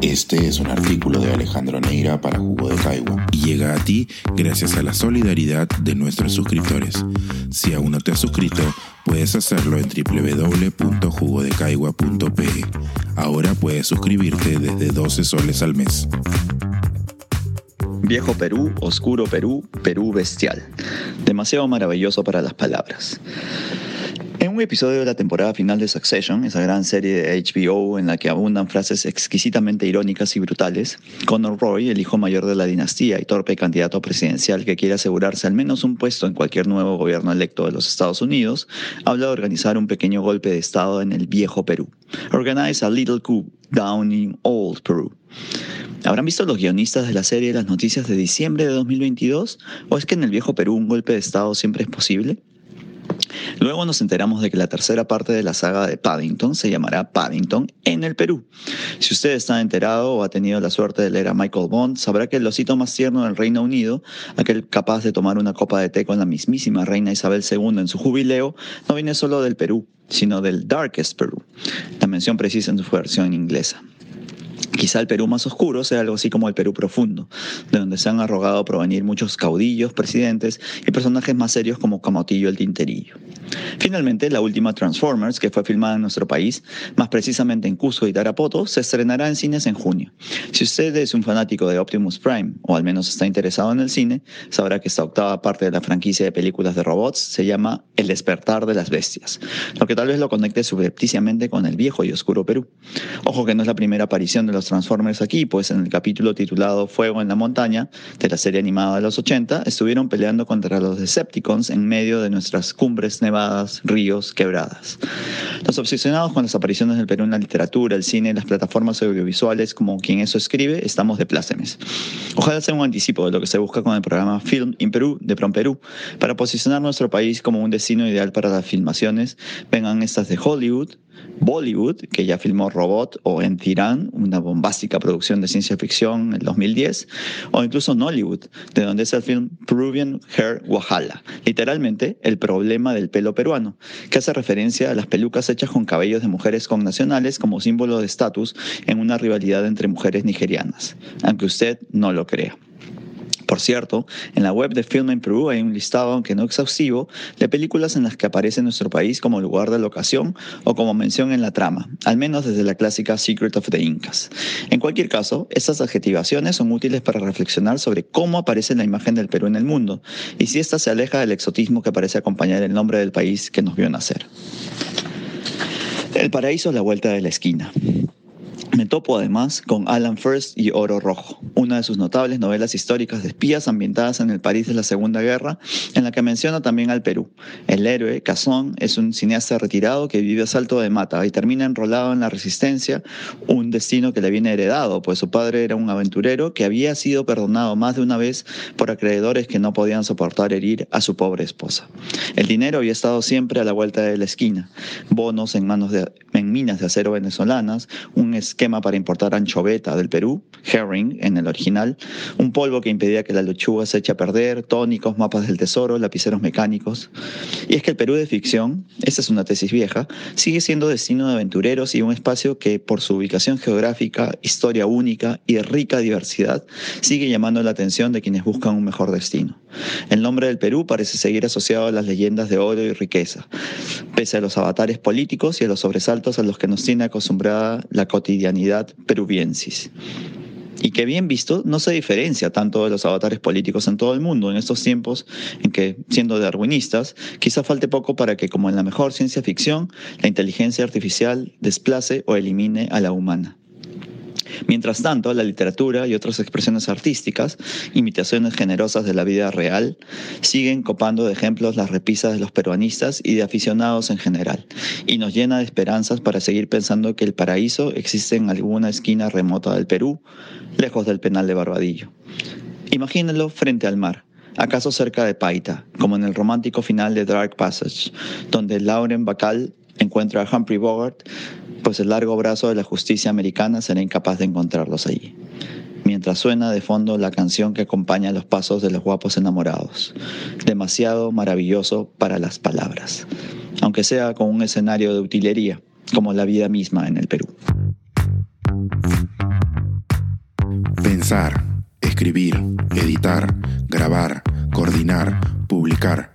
Este es un artículo de Alejandro Neira para Jugo de Caigua y llega a ti gracias a la solidaridad de nuestros suscriptores. Si aún no te has suscrito, puedes hacerlo en www.jugodecaigua.pe. Ahora puedes suscribirte desde 12 soles al mes. Viejo Perú, oscuro Perú, Perú bestial. Demasiado maravilloso para las palabras. En un episodio de la temporada final de Succession, esa gran serie de HBO en la que abundan frases exquisitamente irónicas y brutales, Conor Roy, el hijo mayor de la dinastía y torpe candidato presidencial que quiere asegurarse al menos un puesto en cualquier nuevo gobierno electo de los Estados Unidos, habla de organizar un pequeño golpe de Estado en el viejo Perú. Organize a little coup down in old Peru. ¿Habrán visto los guionistas de la serie las noticias de diciembre de 2022? ¿O es que en el viejo Perú un golpe de Estado siempre es posible? Luego nos enteramos de que la tercera parte de la saga de Paddington se llamará Paddington en el Perú. Si usted está enterado o ha tenido la suerte de leer a Michael Bond, sabrá que el osito más tierno del Reino Unido, aquel capaz de tomar una copa de té con la mismísima reina Isabel II en su jubileo, no viene solo del Perú, sino del Darkest Perú, la mención precisa en su versión inglesa. Quizá el Perú más oscuro sea algo así como el Perú profundo, de donde se han arrogado provenir muchos caudillos, presidentes y personajes más serios como Camotillo el Tinterillo. Finalmente, la última Transformers, que fue filmada en nuestro país, más precisamente en Cusco y Tarapoto, se estrenará en cines en junio. Si usted es un fanático de Optimus Prime, o al menos está interesado en el cine, sabrá que esta octava parte de la franquicia de películas de robots se llama El despertar de las bestias, lo que tal vez lo conecte subrepticiamente con el viejo y oscuro Perú. Ojo que no es la primera aparición de los Transformers aquí, pues en el capítulo titulado Fuego en la montaña de la serie animada de los 80, estuvieron peleando contra los Decepticons en medio de nuestras cumbres nevadas, ríos, quebradas. Los obsesionados con las apariciones del Perú en la literatura, el cine, las plataformas audiovisuales, como quien eso escribe, estamos de plácemes. Ojalá sea un anticipo de lo que se busca con el programa Film in Perú de Prom Perú, para posicionar nuestro país como un destino ideal para las filmaciones, vengan estas de Hollywood, Bollywood, que ya filmó Robot, o En Tirán, una bombástica producción de ciencia ficción en 2010, o incluso Nollywood, de donde es el film Peruvian Hair Wahala, literalmente el problema del pelo peruano, que hace referencia a las pelucas hechas con cabellos de mujeres connacionales como símbolo de estatus en una rivalidad entre mujeres nigerianas, aunque usted no lo crea. Por cierto, en la web de Film in Perú hay un listado, aunque no exhaustivo, de películas en las que aparece nuestro país como lugar de locación o como mención en la trama, al menos desde la clásica Secret of the Incas. En cualquier caso, estas adjetivaciones son útiles para reflexionar sobre cómo aparece la imagen del Perú en el mundo y si ésta se aleja del exotismo que parece acompañar el nombre del país que nos vio nacer. El paraíso a la vuelta de la esquina. Me topo además con Alan First y Oro Rojo, una de sus notables novelas históricas de espías ambientadas en el París de la Segunda Guerra, en la que menciona también al Perú. El héroe, Cazón, es un cineasta retirado que vive a salto de mata y termina enrolado en la resistencia, un destino que le viene heredado, pues su padre era un aventurero que había sido perdonado más de una vez por acreedores que no podían soportar herir a su pobre esposa. El dinero había estado siempre a la vuelta de la esquina, bonos en manos de en minas de acero venezolanas, un esquema para importar anchoveta del Perú, herring en el original, un polvo que impedía que la lechuga se eche a perder, tónicos, mapas del tesoro, lapiceros mecánicos. Y es que el Perú de ficción, esta es una tesis vieja, sigue siendo destino de aventureros y un espacio que por su ubicación geográfica, historia única y rica diversidad, sigue llamando la atención de quienes buscan un mejor destino. El nombre del Perú parece seguir asociado a las leyendas de oro y riqueza, pese a los avatares políticos y a los sobresaltos a los que nos tiene acostumbrada la cotidianidad peruviensis y que bien visto no se diferencia tanto de los avatares políticos en todo el mundo en estos tiempos en que, siendo darwinistas, quizá falte poco para que, como en la mejor ciencia ficción, la inteligencia artificial desplace o elimine a la humana. Mientras tanto, la literatura y otras expresiones artísticas, imitaciones generosas de la vida real, siguen copando de ejemplos las repisas de los peruanistas y de aficionados en general, y nos llena de esperanzas para seguir pensando que el paraíso existe en alguna esquina remota del Perú, lejos del penal de Barbadillo. Imagínenlo frente al mar, acaso cerca de Paita, como en el romántico final de Dark Passage, donde Lauren Bacall encuentra a Humphrey Bogart pues el largo brazo de la justicia americana será incapaz de encontrarlos allí. Mientras suena de fondo la canción que acompaña los pasos de los guapos enamorados. Demasiado maravilloso para las palabras. Aunque sea con un escenario de utilería, como la vida misma en el Perú. Pensar, escribir, editar, grabar, coordinar, publicar